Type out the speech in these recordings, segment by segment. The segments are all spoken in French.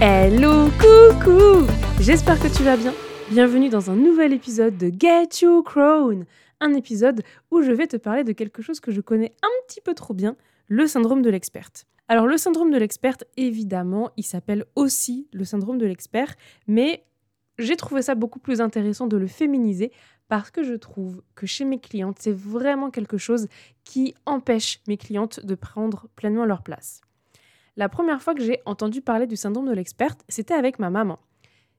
Hello, coucou J'espère que tu vas bien. Bienvenue dans un nouvel épisode de Get You Crown, un épisode où je vais te parler de quelque chose que je connais un petit peu trop bien, le syndrome de l'experte. Alors le syndrome de l'experte, évidemment, il s'appelle aussi le syndrome de l'expert, mais j'ai trouvé ça beaucoup plus intéressant de le féminiser parce que je trouve que chez mes clientes, c'est vraiment quelque chose qui empêche mes clientes de prendre pleinement leur place. La première fois que j'ai entendu parler du syndrome de l'experte, c'était avec ma maman.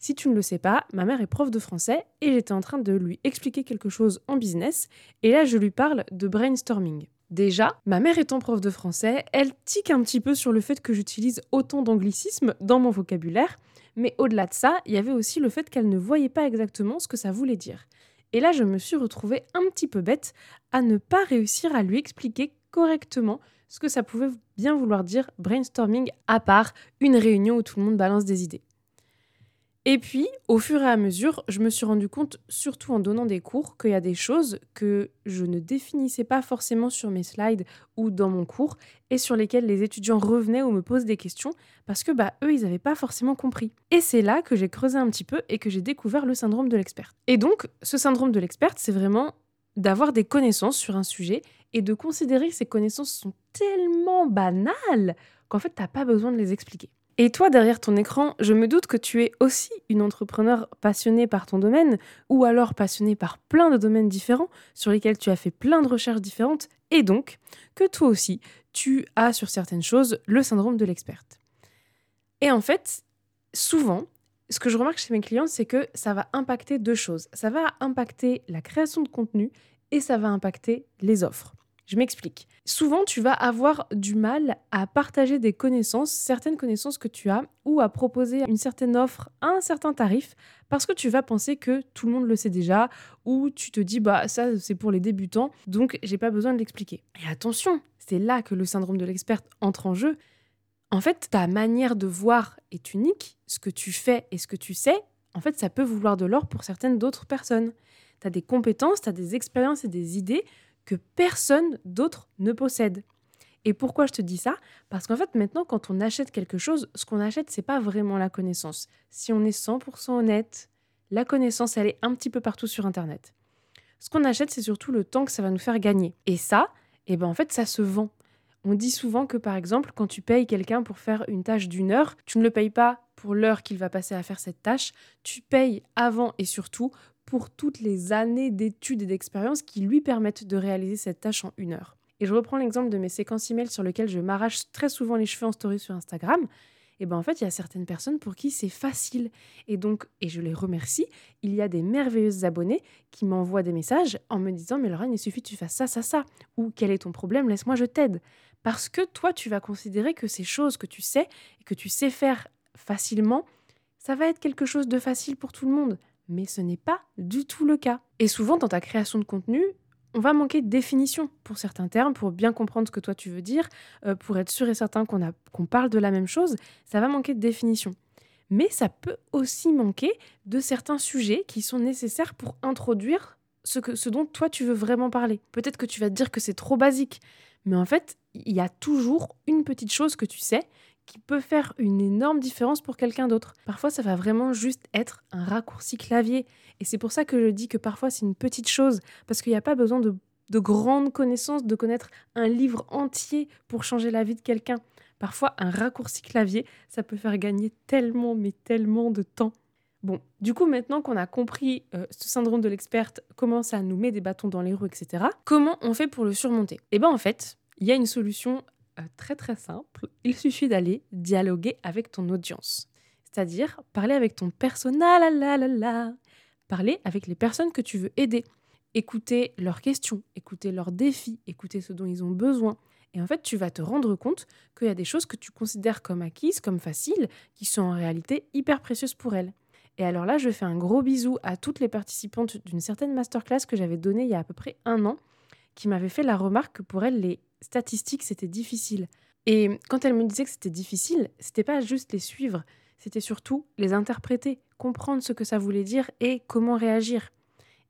Si tu ne le sais pas, ma mère est prof de français et j'étais en train de lui expliquer quelque chose en business et là je lui parle de brainstorming. Déjà, ma mère étant prof de français, elle tique un petit peu sur le fait que j'utilise autant d'anglicismes dans mon vocabulaire, mais au-delà de ça, il y avait aussi le fait qu'elle ne voyait pas exactement ce que ça voulait dire. Et là, je me suis retrouvée un petit peu bête à ne pas réussir à lui expliquer correctement ce que ça pouvait bien vouloir dire brainstorming à part une réunion où tout le monde balance des idées. Et puis, au fur et à mesure, je me suis rendu compte, surtout en donnant des cours, qu'il y a des choses que je ne définissais pas forcément sur mes slides ou dans mon cours et sur lesquelles les étudiants revenaient ou me posent des questions parce que bah eux, ils n'avaient pas forcément compris. Et c'est là que j'ai creusé un petit peu et que j'ai découvert le syndrome de l'experte. Et donc, ce syndrome de l'experte, c'est vraiment d'avoir des connaissances sur un sujet et de considérer que ces connaissances sont tellement banales qu'en fait, tu n'as pas besoin de les expliquer. Et toi, derrière ton écran, je me doute que tu es aussi une entrepreneur passionnée par ton domaine, ou alors passionnée par plein de domaines différents, sur lesquels tu as fait plein de recherches différentes, et donc que toi aussi, tu as sur certaines choses le syndrome de l'experte. Et en fait, souvent, ce que je remarque chez mes clients, c'est que ça va impacter deux choses. Ça va impacter la création de contenu et ça va impacter les offres. Je m'explique. Souvent, tu vas avoir du mal à partager des connaissances, certaines connaissances que tu as, ou à proposer une certaine offre à un certain tarif, parce que tu vas penser que tout le monde le sait déjà, ou tu te dis, bah ça c'est pour les débutants, donc j'ai pas besoin de l'expliquer. Et attention, c'est là que le syndrome de l'experte entre en jeu. En fait, ta manière de voir est unique, ce que tu fais et ce que tu sais, en fait, ça peut vouloir de l'or pour certaines d'autres personnes. Tu as des compétences, tu as des expériences et des idées que personne d'autre ne possède. Et pourquoi je te dis ça? Parce qu'en fait, maintenant, quand on achète quelque chose, ce qu'on achète, c'est pas vraiment la connaissance. Si on est 100% honnête, la connaissance, elle est un petit peu partout sur Internet. Ce qu'on achète, c'est surtout le temps que ça va nous faire gagner. Et ça, eh ben, en fait, ça se vend. On dit souvent que, par exemple, quand tu payes quelqu'un pour faire une tâche d'une heure, tu ne le payes pas pour l'heure qu'il va passer à faire cette tâche, tu payes avant et surtout pour toutes les années d'études et d'expérience qui lui permettent de réaliser cette tâche en une heure. Et je reprends l'exemple de mes séquences email sur lesquelles je m'arrache très souvent les cheveux en story sur Instagram. Et ben en fait, il y a certaines personnes pour qui c'est facile. Et donc, et je les remercie, il y a des merveilleuses abonnées qui m'envoient des messages en me disant Mais Lorraine, il suffit que tu fasses ça, ça, ça. Ou quel est ton problème? Laisse-moi, je t'aide. Parce que toi, tu vas considérer que ces choses que tu sais et que tu sais faire facilement, ça va être quelque chose de facile pour tout le monde mais ce n'est pas du tout le cas. Et souvent, dans ta création de contenu, on va manquer de définition pour certains termes, pour bien comprendre ce que toi tu veux dire, euh, pour être sûr et certain qu'on parle de la même chose, ça va manquer de définition. Mais ça peut aussi manquer de certains sujets qui sont nécessaires pour introduire ce, que, ce dont toi tu veux vraiment parler. Peut-être que tu vas te dire que c'est trop basique, mais en fait, il y a toujours une petite chose que tu sais qui peut faire une énorme différence pour quelqu'un d'autre. Parfois, ça va vraiment juste être un raccourci clavier. Et c'est pour ça que je dis que parfois, c'est une petite chose, parce qu'il n'y a pas besoin de, de grandes connaissances, de connaître un livre entier pour changer la vie de quelqu'un. Parfois, un raccourci clavier, ça peut faire gagner tellement, mais tellement de temps. Bon, du coup, maintenant qu'on a compris euh, ce syndrome de l'experte, comment ça nous met des bâtons dans les roues, etc., comment on fait pour le surmonter? Eh bien, en fait, il y a une solution euh, très très simple. Il suffit d'aller dialoguer avec ton audience. C'est-à-dire parler avec ton persona, la la la. Parler avec les personnes que tu veux aider. Écouter leurs questions, écouter leurs défis, écouter ce dont ils ont besoin. Et en fait, tu vas te rendre compte qu'il y a des choses que tu considères comme acquises, comme faciles, qui sont en réalité hyper précieuses pour elles. Et alors là, je fais un gros bisou à toutes les participantes d'une certaine masterclass que j'avais donnée il y a à peu près un an, qui m'avaient fait la remarque que pour elles, les statistiques, c'était difficile. Et quand elles me disaient que c'était difficile, c'était pas juste les suivre, c'était surtout les interpréter, comprendre ce que ça voulait dire et comment réagir.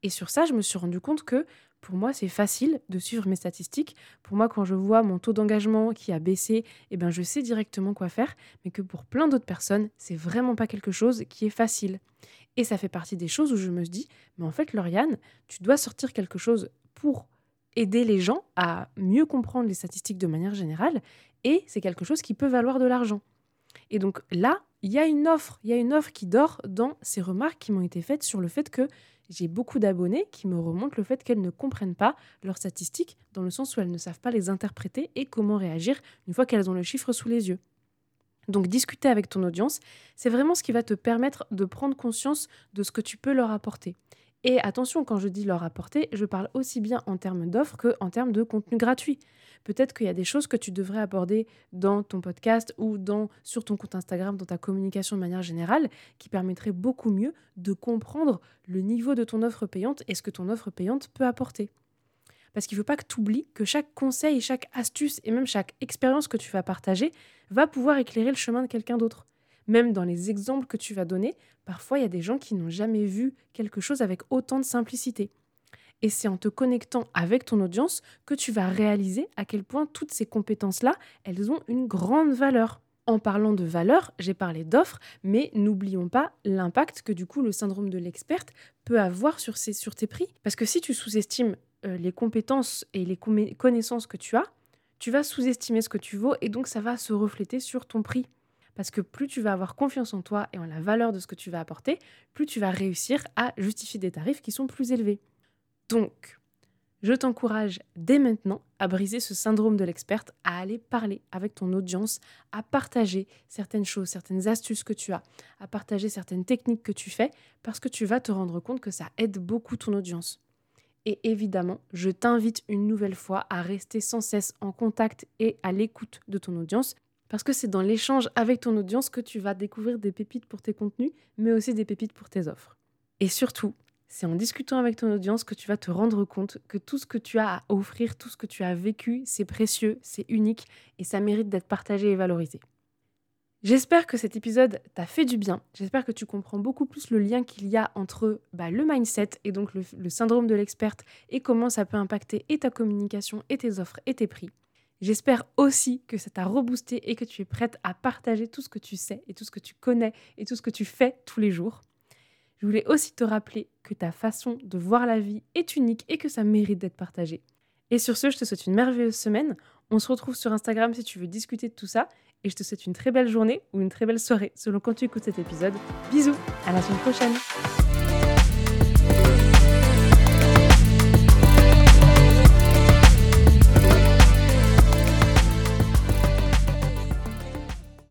Et sur ça, je me suis rendu compte que pour moi, c'est facile de suivre mes statistiques. Pour moi, quand je vois mon taux d'engagement qui a baissé, eh ben, je sais directement quoi faire. Mais que pour plein d'autres personnes, c'est vraiment pas quelque chose qui est facile. Et ça fait partie des choses où je me dis, mais en fait, Lauriane, tu dois sortir quelque chose pour aider les gens à mieux comprendre les statistiques de manière générale. Et c'est quelque chose qui peut valoir de l'argent. Et donc là, il y a une offre, il y a une offre qui dort dans ces remarques qui m'ont été faites sur le fait que j'ai beaucoup d'abonnés qui me remontent le fait qu'elles ne comprennent pas leurs statistiques, dans le sens où elles ne savent pas les interpréter et comment réagir une fois qu'elles ont le chiffre sous les yeux. Donc discuter avec ton audience, c'est vraiment ce qui va te permettre de prendre conscience de ce que tu peux leur apporter. Et attention, quand je dis leur apporter, je parle aussi bien en termes d'offres qu'en termes de contenu gratuit. Peut-être qu'il y a des choses que tu devrais aborder dans ton podcast ou dans, sur ton compte Instagram, dans ta communication de manière générale, qui permettraient beaucoup mieux de comprendre le niveau de ton offre payante et ce que ton offre payante peut apporter. Parce qu'il ne faut pas que tu oublies que chaque conseil, chaque astuce et même chaque expérience que tu vas partager va pouvoir éclairer le chemin de quelqu'un d'autre. Même dans les exemples que tu vas donner, parfois il y a des gens qui n'ont jamais vu quelque chose avec autant de simplicité. Et c'est en te connectant avec ton audience que tu vas réaliser à quel point toutes ces compétences-là, elles ont une grande valeur. En parlant de valeur, j'ai parlé d'offres, mais n'oublions pas l'impact que du coup le syndrome de l'experte peut avoir sur, sur tes prix. Parce que si tu sous-estimes euh, les compétences et les connaissances que tu as, tu vas sous-estimer ce que tu vaux et donc ça va se refléter sur ton prix. Parce que plus tu vas avoir confiance en toi et en la valeur de ce que tu vas apporter, plus tu vas réussir à justifier des tarifs qui sont plus élevés. Donc, je t'encourage dès maintenant à briser ce syndrome de l'experte, à aller parler avec ton audience, à partager certaines choses, certaines astuces que tu as, à partager certaines techniques que tu fais, parce que tu vas te rendre compte que ça aide beaucoup ton audience. Et évidemment, je t'invite une nouvelle fois à rester sans cesse en contact et à l'écoute de ton audience parce que c'est dans l'échange avec ton audience que tu vas découvrir des pépites pour tes contenus, mais aussi des pépites pour tes offres. Et surtout, c'est en discutant avec ton audience que tu vas te rendre compte que tout ce que tu as à offrir, tout ce que tu as vécu, c'est précieux, c'est unique et ça mérite d'être partagé et valorisé. J'espère que cet épisode t'a fait du bien. J'espère que tu comprends beaucoup plus le lien qu'il y a entre bah, le mindset et donc le, syndrome de l'experte et comment ça peut impacter et ta communication et tes offres et tes prix. J'espère aussi que ça t'a reboosté et que tu es prête à partager tout ce que tu sais et tout ce que tu connais et tout ce que tu fais tous les jours. Je voulais aussi te rappeler que ta façon de voir la vie est unique et que ça mérite d'être partagé. Et sur ce, je te souhaite une merveilleuse semaine. On se retrouve sur Instagram si tu veux discuter de tout ça. Et je te souhaite une très belle journée ou une très belle soirée selon quand tu écoutes cet épisode. Bisous, à la semaine prochaine